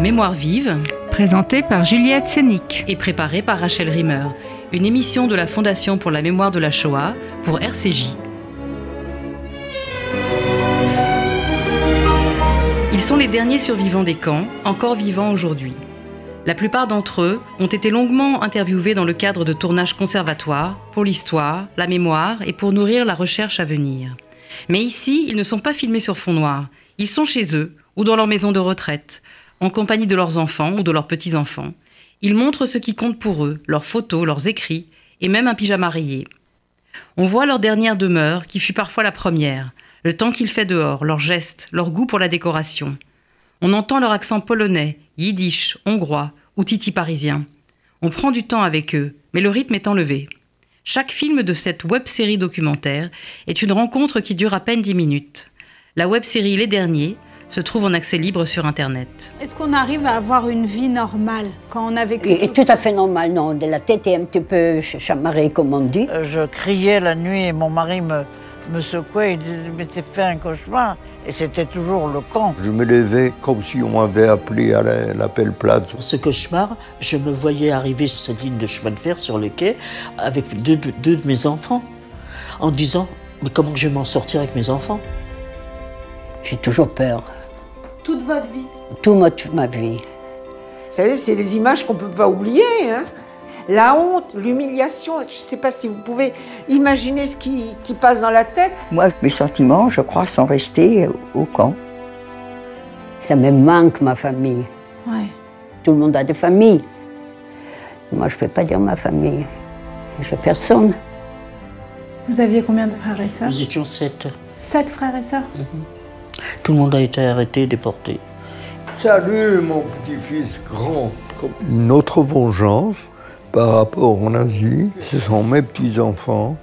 Mémoire vive, Présentée par Juliette Sénic. et préparée par Rachel Rimmer, une émission de la Fondation pour la mémoire de la Shoah pour RCJ. Ils sont les derniers survivants des camps, encore vivants aujourd'hui. La plupart d'entre eux ont été longuement interviewés dans le cadre de tournages conservatoires pour l'histoire, la mémoire et pour nourrir la recherche à venir. Mais ici, ils ne sont pas filmés sur fond noir. Ils sont chez eux ou dans leur maison de retraite, en compagnie de leurs enfants ou de leurs petits-enfants. Ils montrent ce qui compte pour eux, leurs photos, leurs écrits et même un pyjama rayé. On voit leur dernière demeure, qui fut parfois la première, le temps qu'il fait dehors, leurs gestes, leur goût pour la décoration. On entend leur accent polonais, yiddish, hongrois ou titi parisien. On prend du temps avec eux, mais le rythme est enlevé. Chaque film de cette web-série documentaire est une rencontre qui dure à peine 10 minutes. La web-série Les Derniers se trouve en accès libre sur Internet. Est-ce qu'on arrive à avoir une vie normale quand on a vécu Et, tout tout à fait normal, non. De la tête est un petit peu ch- chamarrée, comme on dit. Euh, Je criais la nuit et mon mari me, me secouait. Il disait Mais t'as fait un cauchemar. Et c'était toujours le camp. Je me levais comme si on m'avait appelé à la- l'appel plate. Ce cauchemar, je me voyais arriver sur cette ligne de chemin de fer sur le quai avec deux de mes enfants, en disant Mais comment je vais m'en sortir avec mes enfants? J'ai toujours peur. Toute votre vie Tout ma, toute ma vie. Vous savez, c'est des images qu'on ne peut pas oublier. hein. La honte, l'humiliation, je ne sais pas si vous pouvez imaginer ce qui, qui passe dans la tête. Moi, mes sentiments, je crois, sont restés au camp. Ça me manque, ma famille. Ouais. Tout le monde a des familles. Moi, je ne peux pas dire ma famille. J'ai personne. Vous aviez combien de frères et sœurs? Nous étions sept. Sept frères et sœurs? Tout le monde a été arrêté, déporté. Salut mon petit-fils grand. Une autre vengeance par rapport aux nazis, ce sont mes petits-enfants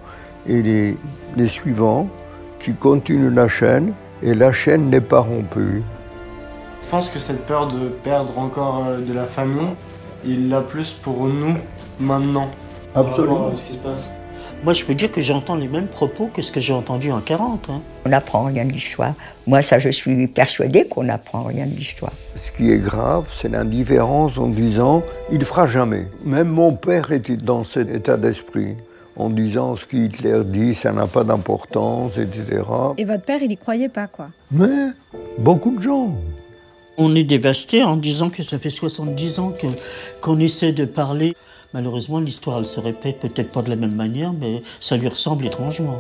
et les, les suivants qui continuent la chaîne et la chaîne n'est pas rompue. Je pense que cette peur de perdre encore euh, de la famille, il l'a plus pour nous maintenant. par Absolument. rapport à ce qui se passe. Moi, je peux dire que j'entends les mêmes propos que ce que j'ai entendu en 40. hein. On n'apprend rien de l'histoire. Moi, ça, je suis persuadée qu'on n'apprend rien de l'histoire. Ce qui est grave, c'est l'indifférence en disant il fera jamais. Même mon père était dans cet état d'esprit, en disant ce qu'Hitler dit, ça n'a pas d'importance, etc. Et votre père, il y croyait pas, quoi. Mais beaucoup de gens. On est dévasté en disant que ça fait 70 ans qu'on essaie de parler. Malheureusement, l'histoire, elle se répète peut-être pas de la même manière, mais ça lui ressemble étrangement.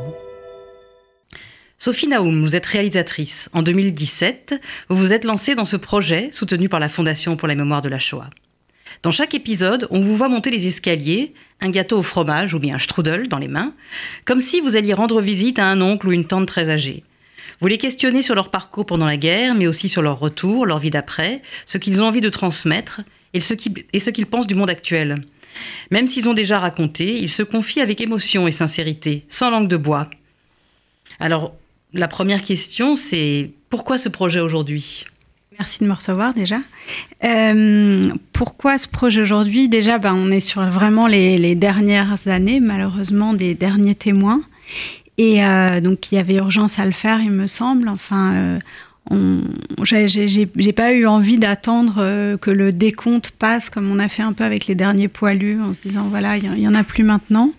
Sophie Naoum, vous êtes réalisatrice. En 2017, vous vous êtes lancée dans ce projet soutenu par la Fondation pour la mémoire de la Shoah. Dans chaque épisode, on vous voit monter les escaliers, un gâteau au fromage ou bien un strudel dans les mains, comme si vous alliez rendre visite à un oncle ou une tante très âgée. Vous les questionnez sur leur parcours pendant la guerre, mais aussi sur leur retour, leur vie d'après, ce qu'ils ont envie de transmettre et ce qu'ils pensent du monde actuel. Même s'ils ont déjà raconté, ils se confient avec émotion et sincérité, sans langue de bois. Alors, la première question, c'est pourquoi ce projet aujourd'hui? Merci de me recevoir déjà. Euh, pourquoi ce projet aujourd'hui? Déjà, ben, on est sur vraiment les dernières années, malheureusement, des derniers témoins. Et euh, donc, il y avait urgence à le faire, il me semble. Enfin, euh, j'ai- pas eu envie d'attendre euh, que le décompte passe, comme on a fait un peu avec les derniers poilus, en se disant voilà, il y, en- a plus maintenant.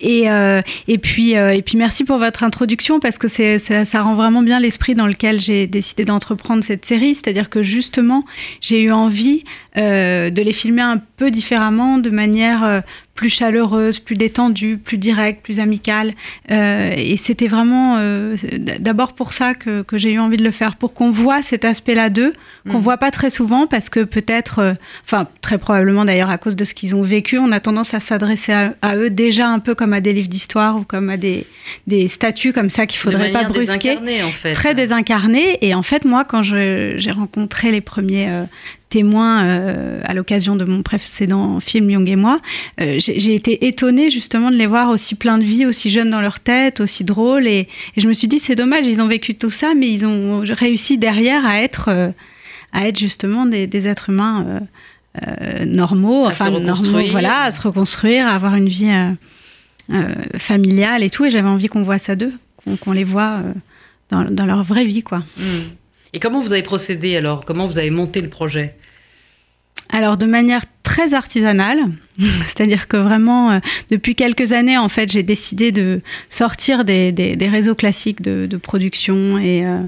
Et, euh, et, puis, euh, et puis, merci pour votre introduction, parce que ça, ça rend vraiment bien l'esprit dans lequel j'ai décidé d'entreprendre cette série. C'est-à-dire que justement, j'ai eu envie de les filmer un peu différemment, de manière plus chaleureuse, plus détendue, plus directe, plus amicale. Euh, et c'était vraiment euh, d'abord pour ça que, que j'ai eu envie de le faire, pour qu'on voit cet aspect-là d'eux, qu'on Mhm. voit pas très souvent, parce que peut-être, euh, enfin très probablement d'ailleurs à cause de ce qu'ils ont vécu, on a tendance à s'adresser à, à eux déjà un peu comme à des livres d'histoire ou comme à des, des statuts comme ça qu'il faudrait pas brusquer désincarnée, en fait. très désincarné. Et en fait, moi, quand j'ai rencontré les premiers témoins euh, à l'occasion de mon précédent film Young et moi, euh, j'ai été étonnée justement de les voir aussi pleins de vie, aussi jeunes dans leur tête, aussi drôles. Et, et je me suis dit, c'est dommage, ils ont vécu tout ça, mais ils ont réussi derrière à être, euh, à être justement des, des êtres humains. normaux, À enfin normaux, voilà, à se reconstruire, à avoir une vie familiale et tout. Et j'avais envie qu'on voit ça d'eux, qu'on les voit dans, dans leur vraie vie, quoi. Hmm. Et comment vous avez procédé alors? Comment vous avez monté le projet? Alors de manière très artisanale, c'est-à-dire que vraiment euh, depuis quelques années en fait j'ai décidé de sortir des, des, réseaux classiques de, production et, euh,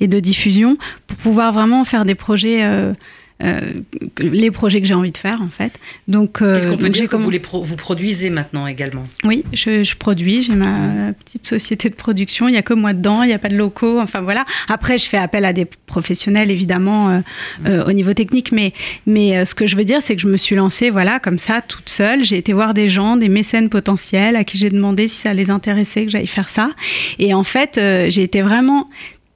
et, de diffusion pour pouvoir vraiment faire des projets euh, euh, les projets que j'ai envie de faire en fait. Donc, euh, qu'est-ce qu'on peut dire que vous, les pro vous produisez maintenant également? Oui, je, je produis. J'ai ma petite société de production. Il y a que moi dedans. Il n'y a pas de locaux. Enfin voilà. Après, je fais appel à des professionnels évidemment euh, euh, au niveau technique, mais mais ce que je veux dire, c'est que je me suis lancée voilà comme ça toute seule. J'ai été voir des gens, des mécènes potentiels à qui j'ai demandé si ça les intéressait que j'aille faire ça. Et en fait, j'ai été vraiment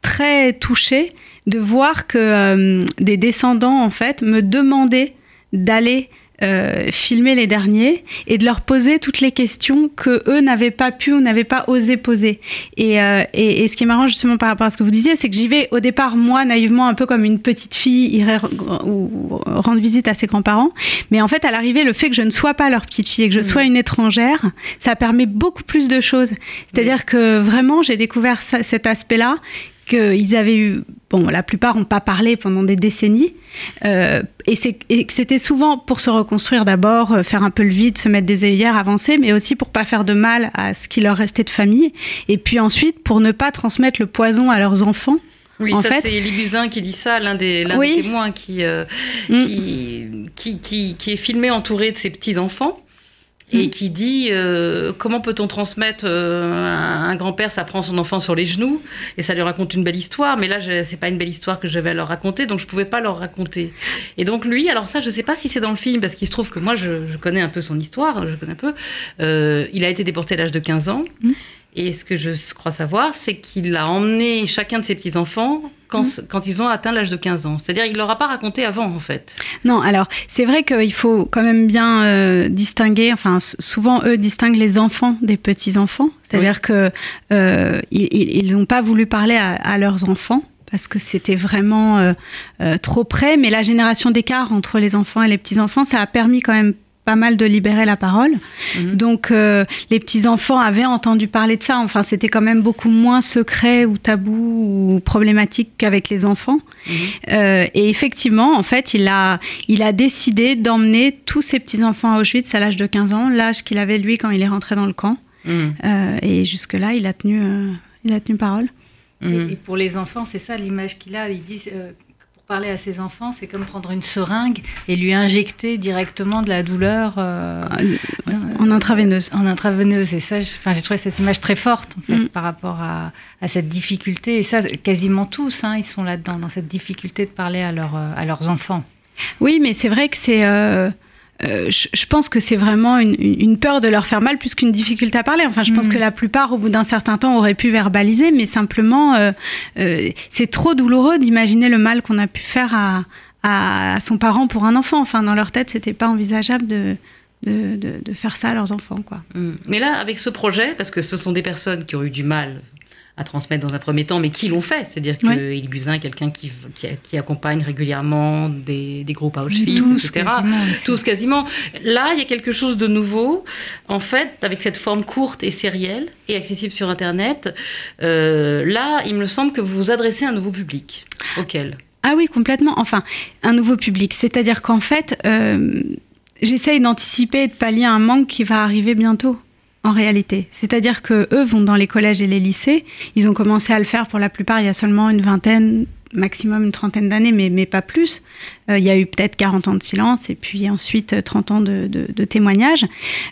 très touchée de voir que euh, des descendants, en fait, me demandaient d'aller euh, filmer les derniers et de leur poser toutes les questions que eux n'avaient pas pu ou n'avaient pas osé poser. Et, euh, et, et, ce qui est marrant justement par rapport à ce que vous disiez, c'est que j'y vais au départ moi naïvement un peu comme une petite fille irait ou rendre visite à ses grands-parents, mais en fait à l'arrivée le fait que je ne sois pas leur petite fille et que je mmh. sois une étrangère, ça permet beaucoup plus de choses. C'est-à-dire mmh. que vraiment j'ai découvert ça, cet aspect-là qu'ils avaient eu, bon, la plupart n'ont pas parlé pendant des décennies, euh, et, c'était souvent pour se reconstruire d'abord, euh, faire un peu le vide, se mettre des œillères, avancer, mais aussi pour pas faire de mal à ce qui leur restait de famille, et puis ensuite pour ne pas transmettre le poison à leurs enfants. Oui, en ça c'est Libuzin qui dit ça, l'un des, oui. des, témoins qui, euh, mm. qui, qui, qui, qui, est filmé entouré de ses petits-enfants et mm. qui dit euh, comment peut-on transmettre euh, un, grand-père ça prend son enfant sur les genoux et ça lui raconte une belle histoire mais là c'est pas une belle histoire que je vais leur raconter donc je pouvais pas leur raconter et donc lui alors ça je sais pas si c'est dans le film parce qu'il se trouve que moi je, je, connais un peu son histoire je connais un peu euh, il a été déporté à l'âge de 15 ans mm. Et ce que je crois savoir, c'est qu'il a emmené chacun de ses petits-enfants quand, mmh. quand, ils ont atteint l'âge de 15 ans. C'est-à-dire il ne leur a pas raconté avant, en fait. Non, alors c'est vrai qu'il faut quand même bien euh, distinguer, enfin souvent eux distinguent les enfants des petits-enfants. C'est-à-dire oui. qu'ils euh, ils n'ont pas voulu parler à, à leurs enfants parce que c'était vraiment euh, euh, trop près. Mais la génération d'écart entre les enfants et les petits-enfants, ça a permis quand même pas mal de libérer la parole. Mmh. Donc euh, les petits-enfants avaient entendu parler de ça. Enfin, c'était quand même beaucoup moins secret ou tabou ou problématique qu'avec les enfants. Mmh. Euh, et effectivement, en fait, il a, il a décidé d'emmener tous ses petits-enfants à Auschwitz à l'âge de 15 ans, l'âge qu'il avait lui quand il est rentré dans le camp. Mmh. Euh, et jusque-là, il a tenu, euh, il a tenu parole. Et, et, pour les enfants, c'est ça l'image qu'il a. Il dit euh, parler à ses enfants, c'est comme prendre une seringue et lui injecter directement de la douleur euh, en intraveineuse. En intraveineuse, et ça, enfin, j'ai trouvé cette image très forte en fait, mm. par rapport à, à, cette difficulté. Et ça, quasiment tous, hein, ils sont là-dedans, dans cette difficulté de parler à, leur, à leurs enfants. Oui, mais c'est vrai que c'est euh, euh, je, je, pense que c'est vraiment une, une, peur de leur faire mal plus qu'une difficulté à parler. Enfin, je mmh. pense que la plupart, au bout d'un certain temps, auraient pu verbaliser, mais simplement, euh, euh, c'est trop douloureux d'imaginer le mal qu'on a pu faire à, à, à, son parent pour un enfant. Enfin, dans leur tête, c'était pas envisageable de, de, de, de, faire ça à leurs enfants. Quoi. Mmh. Mais là, avec ce projet, parce que ce sont des personnes qui ont eu du mal à transmettre dans un premier temps, mais qui l'ont fait. C'est-à-dire que ouais. Élie Buzyn est quelqu'un qui, qui, qui, accompagne régulièrement des, des groupes à Auschwitz, tous, etc. Quasiment, Tous quasiment. Là, il y a quelque chose de nouveau. En fait, avec cette forme courte et sérielle et accessible sur Internet, euh, là, il me semble que vous vous adressez à un nouveau public. Auquel Ah oui, complètement. Enfin, un nouveau public. C'est-à-dire qu'en fait, euh, j'essaye d'anticiper et de pallier un manque qui va arriver bientôt en réalité. C'est-à-dire que eux vont dans les collèges et les lycées. Ils ont commencé à le faire pour la plupart il y a seulement une vingtaine, maximum une trentaine d'années, mais, mais pas plus. Euh, il y a eu peut-être 40 ans de silence et puis ensuite 30 ans de, de, de témoignages.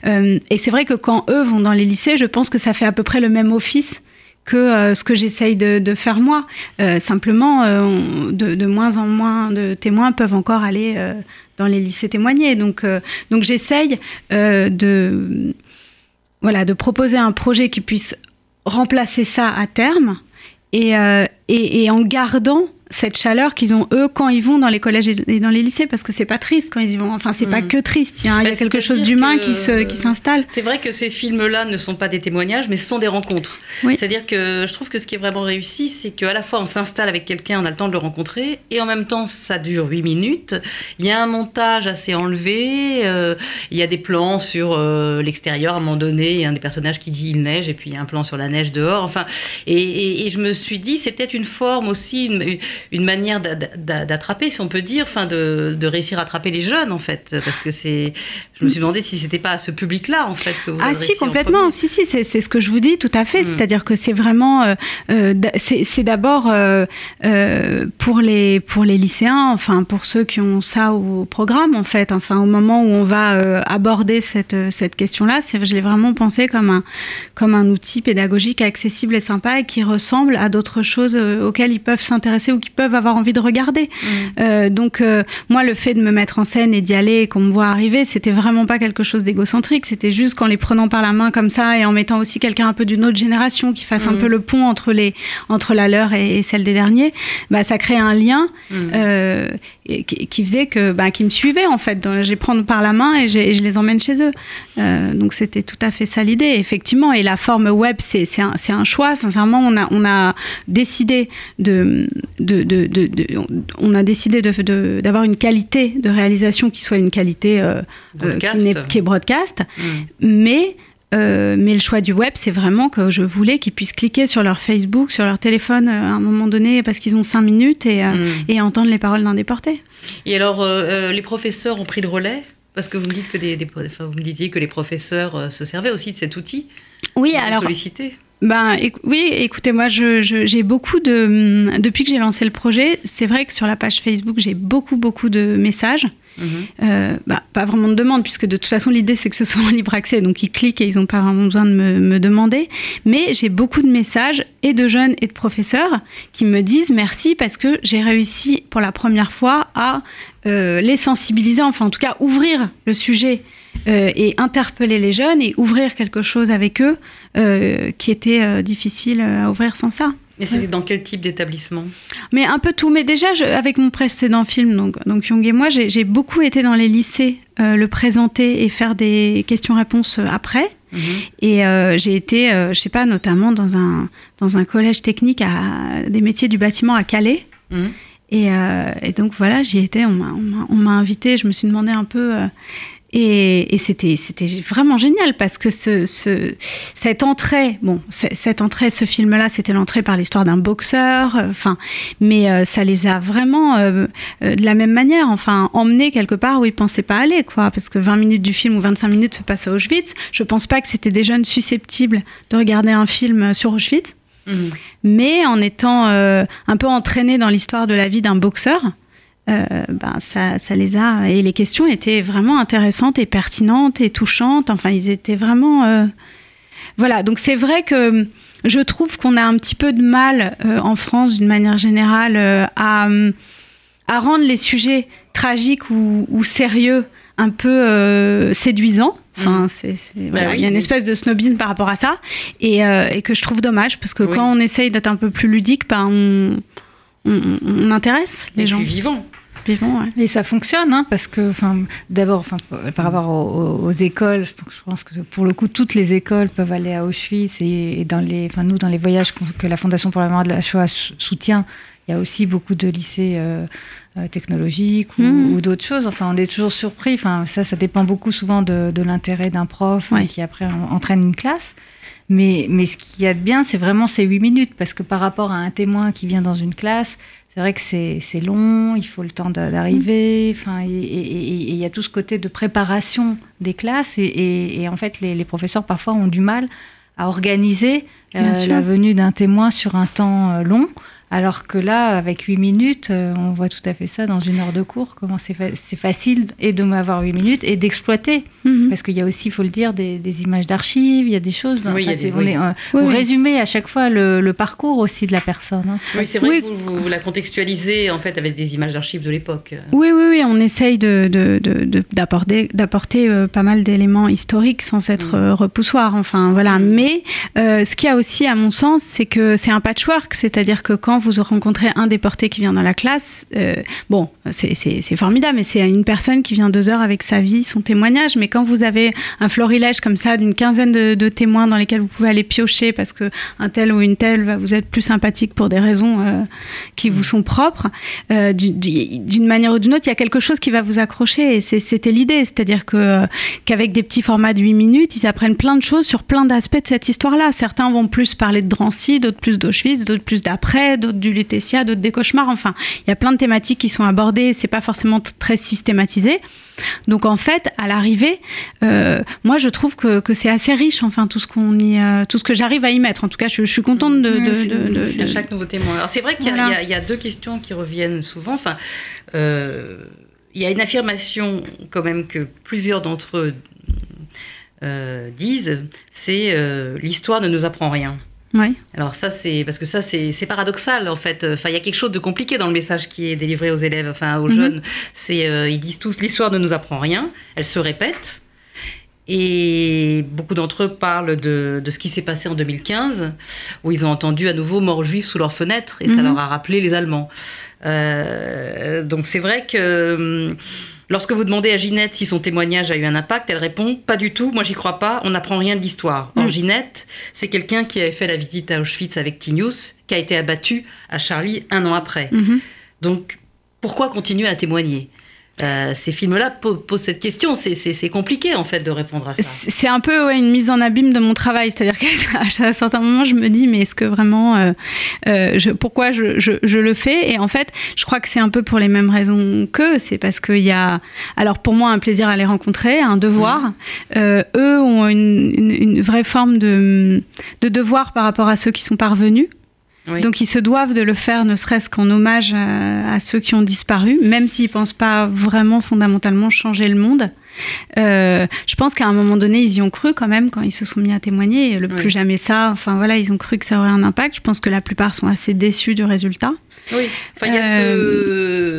Euh, et c'est vrai que quand eux vont dans les lycées, je pense que ça fait à peu près le même office que euh, ce que j'essaye de, faire moi. Euh, simplement, euh, de, moins en moins de témoins peuvent encore aller euh, dans les lycées témoigner. Donc, donc j'essaye de voilà, de proposer un projet qui puisse remplacer ça à terme et, euh, et, et en gardant cette chaleur qu'ils ont eux quand ils vont dans les collèges et dans les lycées parce que c'est pas triste quand ils y vont. Enfin c'est mmh. pas que triste. Il y a, bah, il y a quelque chose d'humain qui se qui s'installe. C'est vrai que ces films là ne sont pas des témoignages mais ce sont des rencontres. Oui. c'est à dire que je trouve que ce qui est vraiment réussi c'est qu'à la fois on s'installe avec quelqu'un on a le temps de le rencontrer et en même temps ça dure 8 minutes. Il y a un montage assez enlevé euh, il y a des plans sur euh, l'extérieur. À un moment donné il y a un des personnages qui dit il neige et puis il y a un plan sur la neige dehors. Enfin et, et, et je me suis dit c'est peut-être une forme aussi une, une manière d'attraper, si on peut dire, enfin de, de, réussir à attraper les jeunes en fait, parce que c'est. Je me suis demandé si c'était pas à ce public-là en fait que vous. Ah si complètement, si si, c'est ce que je vous dis tout à fait. Mm. C'est-à-dire que c'est vraiment, euh, euh, c'est d'abord euh, pour les pour les lycéens, enfin pour ceux qui ont ça au programme en fait, enfin au moment où on va aborder cette cette question-là, je l'ai vraiment pensé comme un comme un outil pédagogique accessible et sympa et qui ressemble à d'autres choses auxquelles ils peuvent s'intéresser ou peuvent avoir envie de regarder. Mm. donc moi, le fait de me mettre en scène et d'y aller et qu'on me voit arriver, c'était vraiment pas quelque chose d'égocentrique. C'était juste qu'en les prenant par la main comme ça et en mettant aussi quelqu'un un peu d'une autre génération qui fasse un mm. peu le pont entre, les, entre la leur et, celle des derniers, bah, ça crée un lien mm. euh, qui, faisait que, bah, qui me suivait en fait. Je les prends par la main et, je les emmène chez eux. Euh, donc c'était tout à fait ça l'idée, effectivement. Et la forme web, c'est un, un, choix. Sincèrement, on a, on a décidé de, de, de, de on a décidé d'avoir une qualité de réalisation qui soit une qualité euh, qui, est, qui, est, broadcast, mm. mais euh, mais le choix du web, c'est vraiment que je voulais qu'ils puissent cliquer sur leur Facebook, sur leur téléphone euh, à un moment donné parce qu'ils ont cinq minutes et, euh, mm. et entendre les paroles d'un déporté. Et alors, les professeurs ont pris le relais? Parce que vous me dites que des, vous me disiez que les professeurs se servaient aussi de cet outil. Oui, alors. Sollicité. Ben oui, écoutez, moi, j'ai beaucoup de hum, depuis que j'ai lancé le projet, c'est vrai que sur la page Facebook, j'ai beaucoup beaucoup de messages. Mhm. Euh, bah, pas vraiment de demande, puisque de toute façon, l'idée, c'est que ce soit en libre accès. Donc, ils cliquent et ils n'ont pas vraiment besoin de me, demander. Mais j'ai beaucoup de messages, et de jeunes et de professeurs, qui me disent merci parce que j'ai réussi pour la première fois à euh, les sensibiliser, enfin, en tout cas, ouvrir le sujet euh, et interpeller les jeunes et ouvrir quelque chose avec eux euh, qui était euh, difficile à ouvrir sans ça. Et c'était dans quel type d'établissement? Mais un peu tout. Mais déjà, avec mon précédent film, donc, donc Young et moi, j'ai beaucoup été dans les lycées le présenter et faire des questions-réponses après. Mhm. Et j'ai été, je sais pas, notamment dans un, dans un collège technique à des métiers du bâtiment à Calais. Mhm. Et, et, donc voilà, j'y étais, on m'a invité, je me suis demandé un peu et, c'était, c'était vraiment génial parce que ce, ce, cette entrée, bon, cette entrée, ce film-là, c'était l'entrée par l'histoire d'un boxeur, euh, enfin, mais euh, ça les a vraiment, euh, de la même manière, enfin, emmenés quelque part où ils pensaient pas aller, quoi. Parce que 20 minutes du film ou 25 minutes se passent à Auschwitz. Je pense pas que c'était des jeunes susceptibles de regarder un film sur Auschwitz. Mmh. Mais en étant un peu entraînés dans l'histoire de la vie d'un boxeur, euh, ben ça, ça, les a. Et les questions étaient vraiment intéressantes et pertinentes et touchantes. Enfin, ils étaient vraiment. Euh, voilà, donc c'est vrai que je trouve qu'on a un petit peu de mal euh, en France, d'une manière générale, à, à, rendre les sujets tragiques ou, sérieux un peu séduisants. Enfin, mmh. bah il y a une espèce de snobisme par rapport à ça, et, et que je trouve dommage, parce que quand on essaye d'être un peu plus ludique, ben on, on, intéresse les gens. Plus vivant. Et ça fonctionne, hein, parce que, d'abord, par rapport aux, écoles, je pense que pour le coup, toutes les écoles peuvent aller à Auschwitz et, dans les, enfin, nous, dans les voyages que la Fondation pour la mémoire de la Shoah soutient, il y a aussi beaucoup de lycées euh, euh, technologiques mmh. ou, d'autres choses. Enfin, on est toujours surpris. Enfin, ça, ça dépend beaucoup souvent de, l'intérêt d'un prof qui après entraîne une classe. Mais, mais ce qu'il y a de bien, c'est vraiment ces huit minutes, parce que par rapport à un témoin qui vient dans une classe, c'est vrai que c'est long, il faut le temps d'arriver, enfin, et il y a tout ce côté de préparation des classes, et, en fait, les, professeurs parfois ont du mal à organiser euh, la venue d'un témoin sur un temps euh, long. Alors que là, avec 8 minutes, euh, on voit tout à fait ça dans une heure de cours, comment c'est facile et de m'avoir 8 minutes et d'exploiter. Mhm. Parce qu'il y a aussi, il faut le dire, des, images d'archives, il y a des choses. Dans, oui, on est, euh, vous résumez à chaque fois le, parcours aussi de la personne. Hein. Oui, c'est vrai que vous, la contextualisez en fait avec des images d'archives de l'époque. Oui, oui, oui, on essaye d'apporter de, de, euh, pas mal d'éléments historiques sans être mm. repoussoir. Enfin, voilà. Mm. Mais ce qu'il y a aussi, à mon sens, c'est que c'est un patchwork, c'est-à-dire que quand vous rencontrez un déporté qui vient dans la classe, euh, bon, c'est formidable, mais c'est une personne qui vient deux heures avec sa vie, son témoignage. Mais quand vous avez un florilège comme ça d'une quinzaine de, témoins dans lesquels vous pouvez aller piocher parce que un tel ou une telle va vous être plus sympathique pour des raisons euh, qui vous sont propres, euh, d'une manière ou d'une autre, il y a quelque chose qui va vous accrocher. Et c'était l'idée, c'est-à-dire que qu'avec des petits formats de 8 minutes, ils apprennent plein de choses sur plein d'aspects de cette histoire-là. Certains vont plus parler de Drancy, d'autres plus d'Auschwitz, d'autres plus d'après, d'autres du Lutetia, d'autres des cauchemars. Enfin, il y a plein de thématiques qui sont abordées. C'est pas forcément très systématisé. Donc en fait, à l'arrivée, euh, moi je trouve que, c'est assez riche, enfin tout ce qu'on y, euh, tout ce que j'arrive à y mettre. En tout cas, je, suis contente de. de, chaque nouveau témoin. Alors c'est vrai qu'il y, a deux questions qui reviennent souvent. Enfin, euh, il y a une affirmation quand même que plusieurs d'entre eux disent, c'est l'histoire ne nous apprend rien. Oui. Alors ça, c'est parce que ça, c'est paradoxal en fait. Enfin, il y a quelque chose de compliqué dans le message qui est délivré aux élèves, enfin aux mhm. jeunes. C'est euh, ils disent tous l'histoire ne nous apprend rien, elle se répète. Et beaucoup d'entre eux parlent de, de ce qui s'est passé en 2015, où ils ont entendu à nouveau mort juif sous leurs fenêtres, et ça mhm. leur a rappelé les Allemands. Euh, donc c'est vrai que hum, Lorsque vous demandez à Ginette si son témoignage a eu un impact, elle répond Pas du tout, moi j'y crois pas, on n'apprend rien de l'histoire. Or, mm. Ginette, c'est quelqu'un qui avait fait la visite à Auschwitz avec Tinius, qui a été abattu à Charlie un an après. Mm-hmm. Donc, pourquoi continuer à témoigner? Euh, ces films-là posent cette question. C'est compliqué en fait de répondre à ça. C'est un peu une mise en abîme de mon travail. C'est-à-dire qu'à un certain moment, je me dis mais est-ce que vraiment, euh, euh, je, pourquoi je, je, le fais? Et en fait, je crois que c'est un peu pour les mêmes raisons qu'eux. C'est parce qu'il y a, alors pour moi, un plaisir à les rencontrer, un devoir. Mmh. eux ont une, une, une, vraie forme de, de devoir par rapport à ceux qui sont parvenus. Donc ils se doivent de le faire, ne serait-ce qu'en hommage à, ceux qui ont disparu, même s'ils ne pensent pas vraiment fondamentalement changer le monde. Euh, je pense qu'à un moment donné, ils y ont cru quand même quand ils se sont mis à témoigner. Le plus jamais ça. Enfin voilà, ils ont cru que ça aurait un impact. Je pense que la plupart sont assez déçus du résultat. Oui. Enfin, il y a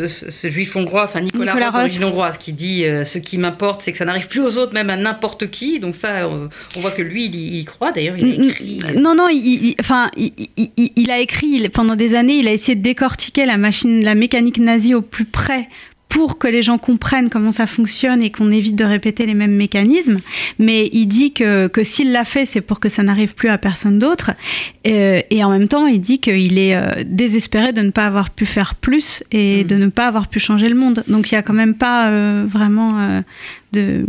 ce, euh, juif hongrois, enfin Nicolas, Nicolas hongroise, qui dit euh, ce qui m'importe, c'est que ça n'arrive plus aux autres, même à n'importe qui. Donc ça, on voit que lui, il, y croit. D'ailleurs, il a écrit. Non, non. Il, enfin, il, a écrit pendant des années. Il a essayé de décortiquer la machine, la mécanique nazie au plus près pour que les gens comprennent comment ça fonctionne et qu'on évite de répéter les mêmes mécanismes. Mais il dit que, que s'il l'a fait, c'est pour que ça n'arrive plus à personne d'autre. Euh, et en même temps, il dit qu'il est euh, désespéré de ne pas avoir pu faire plus et mm. de ne pas avoir pu changer le monde. Donc il n'y a quand même pas euh, vraiment de...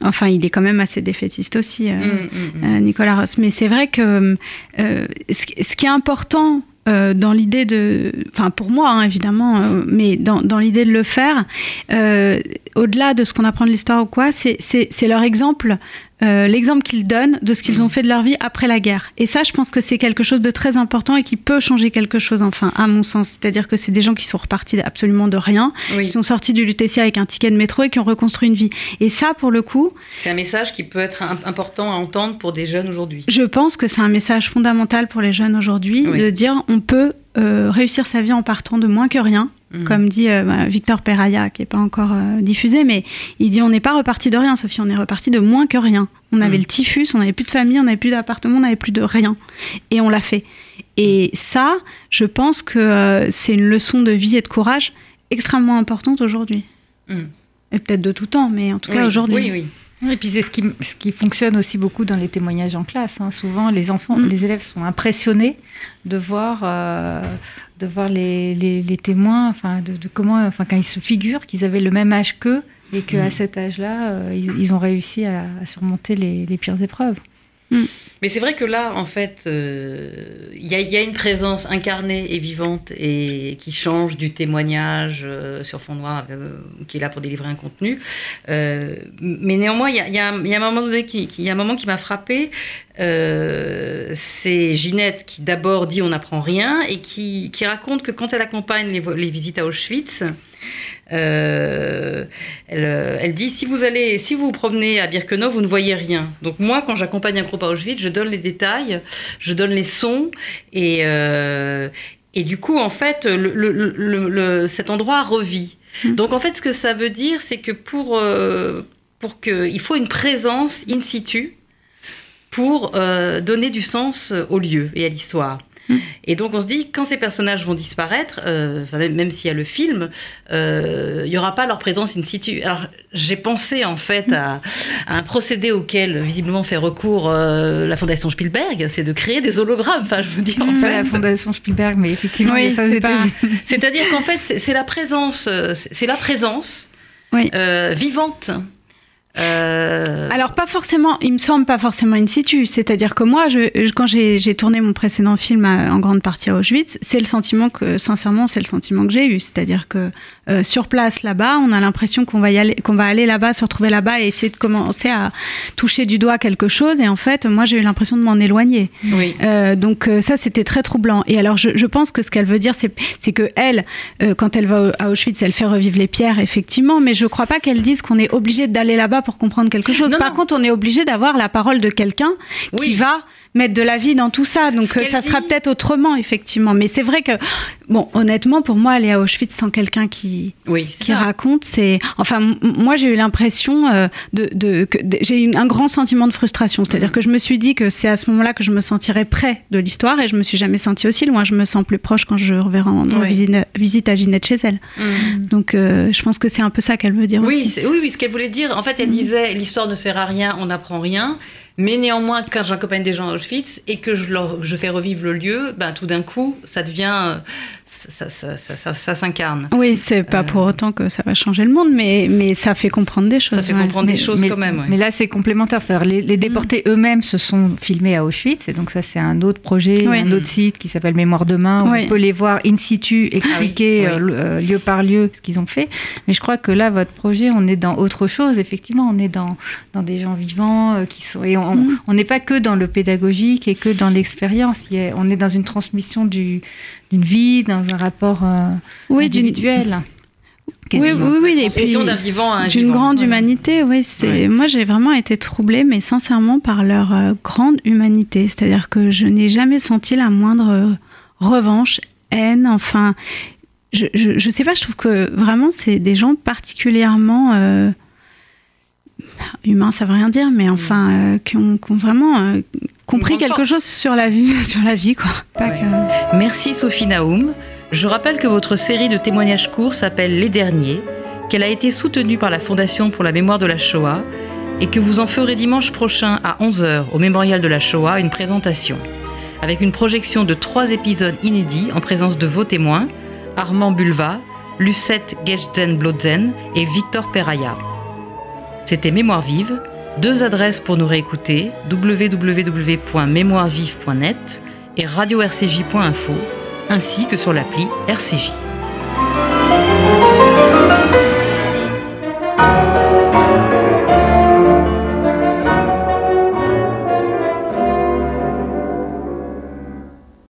Enfin, il est quand même assez défaitiste aussi, mm, mm, Nicolas Ross. Mais c'est vrai que ce, qui est important euh, dans l'idée de, enfin pour moi hein, évidemment, euh, mais dans, dans l'idée de le faire, euh, au-delà de ce qu'on apprend de l'histoire ou quoi, c'est leur exemple euh, l'exemple qu'ils donnent de ce qu'ils ont fait de leur vie après la guerre. Et ça, je pense que c'est quelque chose de très important et qui peut changer quelque chose, enfin, à mon sens. C'est-à-dire que c'est des gens qui sont repartis absolument de rien, qui sont sortis du Lutetia avec un ticket de métro et qui ont reconstruit une vie. Et ça, pour le coup... C'est un message qui peut être important à entendre pour des jeunes aujourd'hui. Je pense que c'est un message fondamental pour les jeunes aujourd'hui, de dire on peut euh, réussir sa vie en partant de moins que rien, Mhm. Comme dit euh, bah, Victor Peraya, qui n'est pas encore euh, diffusé, mais il dit on n'est pas reparti de rien, Sophie, on est reparti de moins que rien. On avait mhm. le typhus, on n'avait plus de famille, on n'avait plus d'appartement, on n'avait plus de rien. Et on l'a fait. Et ça, je pense que euh, c'est une leçon de vie et de courage extrêmement importante aujourd'hui. Mhm. Et peut-être de tout temps, mais en tout cas aujourd'hui. Oui, oui. Et puis c'est ce qui, ce qui fonctionne aussi beaucoup dans les témoignages en classe. Hein. Souvent, les enfants, mm. les élèves sont impressionnés de voir, euh, de voir les, les, témoins, enfin, de, comment, enfin, quand ils se figurent qu'ils avaient le même âge qu'eux et qu'à mm. cet âge-là, euh, ils, ont réussi à, surmonter les, les pires épreuves. Mm. Mais c'est vrai que là, en fait, euh, il y, a une présence incarnée et vivante et qui change du témoignage euh, sur fond noir euh, qui est là pour délivrer un contenu. mais néanmoins, il y, a, un moment qui, y a un moment qui m'a frappé. c'est Ginette qui d'abord dit on n'apprend rien et qui, raconte que quand elle accompagne les visites à Auschwitz, euh, elle, dit si vous allez, si vous vous promenez à Birkenau, vous ne voyez rien. Donc moi, quand j'accompagne un groupe à Auschwitz, je donne les détails, je donne les sons et euh, et du coup, en fait, le, cet endroit revit. Mmh. Donc en fait, ce que ça veut dire, c'est que pour euh, pour que il faut une présence in situ pour donner du sens au lieu et à l'histoire. Et donc on se dit, quand ces personnages vont disparaître, euh, enfin, même, même s'il y a le film, euh, il n'y aura pas leur présence in situ. Alors j'ai pensé en fait à, à un procédé auquel visiblement fait recours euh, la Fondation Spielberg, c'est de créer des hologrammes. Enfin, je veux dire, en C'est pas fait, la Fondation Spielberg, mais effectivement, Oui, c'est pas- c'est-à-dire qu'en fait, c'est la présence, c'est c'est la présence Oui. euh, vivante. Euh, Alors pas forcément, il me semble pas forcément in situ. C'est-à-dire que moi, je, quand j'ai tourné mon précédent film à- en grande partie à Auschwitz, c'est le sentiment que, sincèrement, c'est le sentiment que j'ai eu. C'est-à-dire que euh, sur place là-bas, on a l'impression qu'on va y aller, qu'on va aller là-bas, se retrouver là-bas et essayer de commencer à toucher du doigt quelque chose. Et en fait, moi, j'ai eu l'impression de m'en éloigner. oui. Euh, donc ça, c'était très troublant. Et alors, je, je pense que ce qu'elle veut dire, c'est que elle, quand elle va à Auschwitz, elle fait revivre les pierres, effectivement. Mais je crois pas qu'elle dise qu'on est obligé d'aller là-bas pour comprendre quelque chose. Non, Par non. contre, on est obligé d'avoir la parole de quelqu'un Oui. qui va mettre de la vie dans tout ça. Donc euh, ça sera peut-être autrement, effectivement. Mais c'est vrai que, bon, honnêtement, pour moi, aller à Auschwitz sans quelqu'un qui Oui, qui ça. raconte, c'est. Enfin, moi, j'ai eu l'impression euh, de. de, que- de- j'ai eu un grand sentiment de frustration. C'est-à-dire que je me suis dit que c'est à ce moment-là que je me sentirais près de l'histoire et je me suis jamais sentie aussi loin. Je me sens plus proche quand je vais rendre Oui. visite, visite à Ginette chez elle. Mm. Donc, euh, je pense que c'est un peu ça qu'elle veut dire Oui, aussi. oui, oui, ce qu'elle voulait dire, en fait, elle disait l'histoire ne sert à rien, on n'apprend rien. Mais néanmoins, quand j'accompagne des gens à Auschwitz et que je, leur, je fais revivre le lieu, ben, tout d'un coup, ça devient. Euh, Ça, ça, ça, ça- ça s'incarne. Oui, c'est pas pour autant que ça va changer le monde, mais, mais ça fait comprendre des choses. Ça fait ouais. comprendre des Mais- choses mais, quand même. ouais. Mais là, c'est complémentaire. C'est-à-dire les, les déportés eux-mêmes se sont filmés à Auschwitz. Et donc, ça, c'est un autre projet, Oui. un autre site qui s'appelle Mémoire demain, où Oui. on peut les voir in situ, expliquer Ah oui. euh, euh, lieu par lieu ce qu'ils ont fait. Mais je crois que là, votre projet, on est dans autre chose. Effectivement, on est dans, dans des gens vivants euh, qui sont. Et on Mm. on n'est pas que dans le pédagogique et que dans l'expérience. On est dans une transmission du- d'une vie, dans un rapport euh, Oui, individuel. Oui, quasiment. oui, oui. Et puis, Transmission d'un vivant à un d'une vivant. grande Voilà. humanité, oui. C'est Ouais. moi j'ai vraiment été troublée, mais sincèrement par leur euh, grande humanité. C'est-à-dire que je n'ai jamais senti la moindre euh, revanche, haine. Enfin, je, je, je sais pas. Je trouve que vraiment c'est des gens particulièrement humains, ça veut rien dire, mais enfin euh, qui, ont, qui ont vraiment euh, compris quelque force. chose sur la vie, sur la vie, quoi. Pas Ouais. que- Merci Sophie Naoum. Je rappelle que votre série de témoignages courts s'appelle Les Derniers, qu'elle a été soutenue par la Fondation pour la mémoire de la Shoah et que vous en ferez dimanche prochain à 11h au Mémorial de la Shoah une présentation, avec une projection de trois épisodes inédits en présence de vos témoins, Armand Bulva, Lucette Gechten-Blotzen et Victor Peraya. C'était Mémoire vive, deux adresses pour nous réécouter, www.mémoirevive.net et radio-rcj.info, ainsi que sur l'appli RCJ.